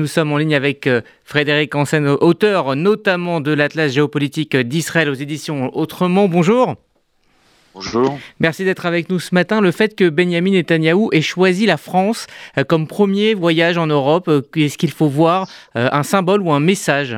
Nous sommes en ligne avec euh, Frédéric Hansen, auteur notamment de l'Atlas géopolitique d'Israël aux éditions Autrement. Bonjour. Bonjour. Merci d'être avec nous ce matin. Le fait que Benjamin Netanyahou ait choisi la France euh, comme premier voyage en Europe, euh, est-ce qu'il faut voir un symbole ou un message?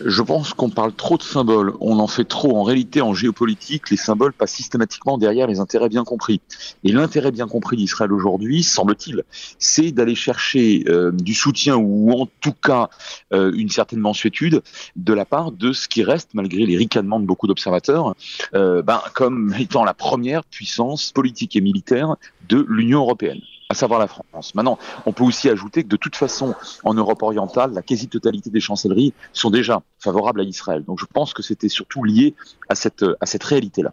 Je pense qu'on parle trop de symboles, on en fait trop. En réalité, en géopolitique, les symboles passent systématiquement derrière les intérêts bien compris. Et l'intérêt bien compris d'Israël aujourd'hui, semble-t-il, c'est d'aller chercher euh, du soutien ou en tout cas euh, une certaine mensuétude de la part de ce qui reste, malgré les ricanements de beaucoup d'observateurs, euh, ben, comme étant la première puissance politique et militaire de l'Union européenne à savoir la France. Maintenant, on peut aussi ajouter que de toute façon, en Europe orientale, la quasi-totalité des chancelleries sont déjà favorables à Israël. Donc je pense que c'était surtout lié à cette, à cette réalité-là.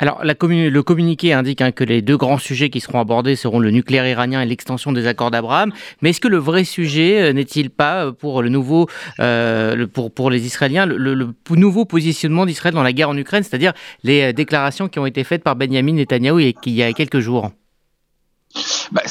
Alors, le communiqué indique hein, que les deux grands sujets qui seront abordés seront le nucléaire iranien et l'extension des accords d'Abraham. Mais est-ce que le vrai sujet euh, n'est-il pas euh, pour le nouveau, euh, pour, pour les Israéliens, le, nouveau positionnement d'Israël dans la guerre en Ukraine, c'est-à-dire les déclarations qui ont été faites par Benjamin Netanyahou il y a quelques jours?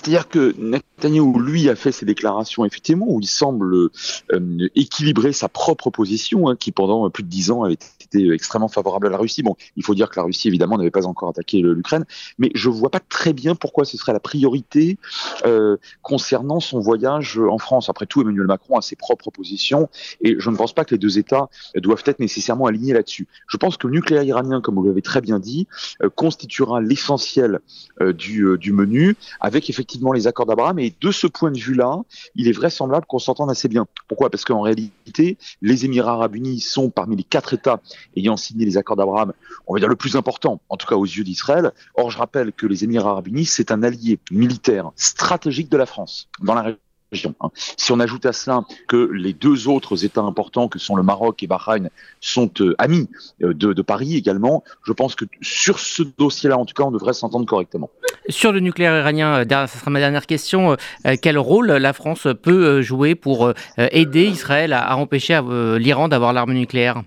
C'est-à-dire que Netanyahu, lui, a fait ces déclarations, effectivement, où il semble euh, équilibrer sa propre position, hein, qui pendant plus de dix ans avait été extrêmement favorable à la Russie. Bon, il faut dire que la Russie, évidemment, n'avait pas encore attaqué l'Ukraine, mais je vois pas très bien pourquoi ce serait la priorité euh, concernant son voyage en France. Après tout, Emmanuel Macron a ses propres positions, et je ne pense pas que les deux États doivent être nécessairement alignés là-dessus. Je pense que le nucléaire iranien, comme vous l'avez très bien dit, euh, constituera l'essentiel euh, du menu, avec effectivement les accords d'Abraham. Et de ce point de vue-là, il est vraisemblable qu'on s'entende assez bien. Pourquoi? Parce qu'en réalité, les Émirats arabes unis sont parmi les quatre États ayant signé les accords d'Abraham, on va dire le plus important, en tout cas aux yeux d'Israël. Or, je rappelle que les Émirats arabes unis, c'est un allié militaire stratégique de la France dans la région Hein. Si on ajoute à cela que les deux autres États importants, que sont le Maroc et Bahreïn, sont euh, amis euh, de, Paris également, je pense que sur ce dossier-là, en tout cas, on devrait s'entendre correctement. Sur le nucléaire iranien, ce euh, sera ma dernière question. quel rôle la France peut jouer pour aider Israël à empêcher l'Iran d'avoir l'arme nucléaire?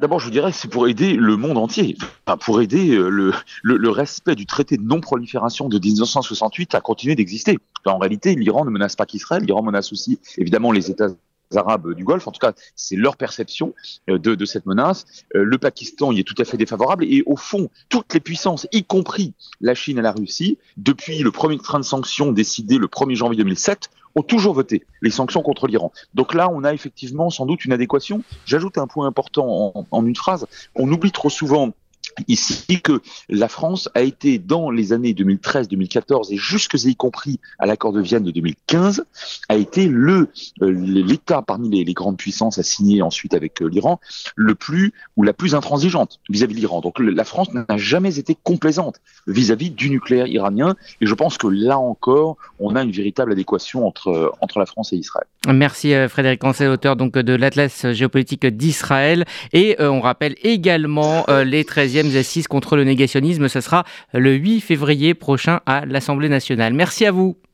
D'abord, je vous dirais, c'est pour aider le monde entier, pour aider euh, le, le, respect du traité de non-prolifération de 1968 à continuer d'exister. En réalité, l'Iran ne menace pas qu'Israël, l'Iran menace aussi, évidemment, les États arabes du Golfe. En tout cas, c'est leur perception euh, de, cette menace. Euh, le Pakistan y est tout à fait défavorable. Et au fond, toutes les puissances, y compris la Chine et la Russie, depuis le premier train de sanctions décidé le 1er janvier 2007, ont toujours voté les sanctions contre l'Iran. Donc là, on a effectivement sans doute une adéquation. J'ajoute un point important en, en une phrase. On oublie trop souvent ici que la France a été dans les années 2013, 2014 et jusque y compris à l'accord de Vienne de 2015 a été le euh, l'État parmi les, grandes puissances à signer ensuite avec euh, l'Iran le plus ou la plus intransigeante vis-à-vis de l'Iran. Donc la France n'a jamais été complaisante vis-à-vis du nucléaire iranien et je pense que là encore on a une véritable adéquation entre entre la France et Israël. Merci euh, Frédéric Ancel, auteur donc de l'Atlas géopolitique d'Israël et on rappelle également les 13e assises contre le négationnisme. Ce sera le 8 février prochain à l'Assemblée nationale. Merci à vous.